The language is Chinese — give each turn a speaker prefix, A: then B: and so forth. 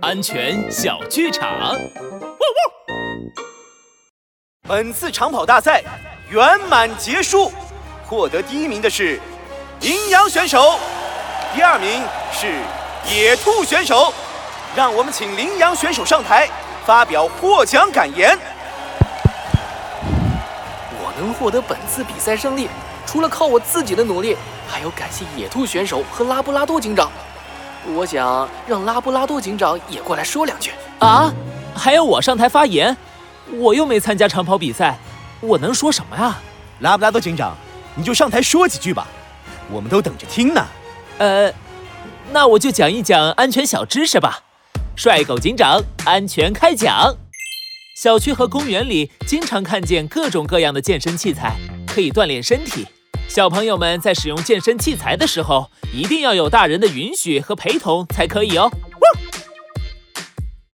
A: 安全小剧场。
B: 本次长跑大赛圆满结束，获得第一名的是羚羊选手，第二名是野兔选手。让我们请羚羊选手上台发表获奖感言。
C: 我能获得本次比赛胜利，除了靠我自己的努力，还要感谢野兔选手和拉布拉多警长。我想让拉布拉多警长也过来说两句。
A: 啊，还要我上台发言？我又没参加长跑比赛，我能说什么呀？
B: 拉布拉多警长，你就上台说几句吧，我们都等着听呢。
A: 呃，那我就讲一讲安全小知识吧。帅狗警长安全开讲。小区和公园里经常看见各种各样的健身器材，可以锻炼身体。小朋友们在使用健身器材的时候，一定要有大人的允许和陪同才可以哦。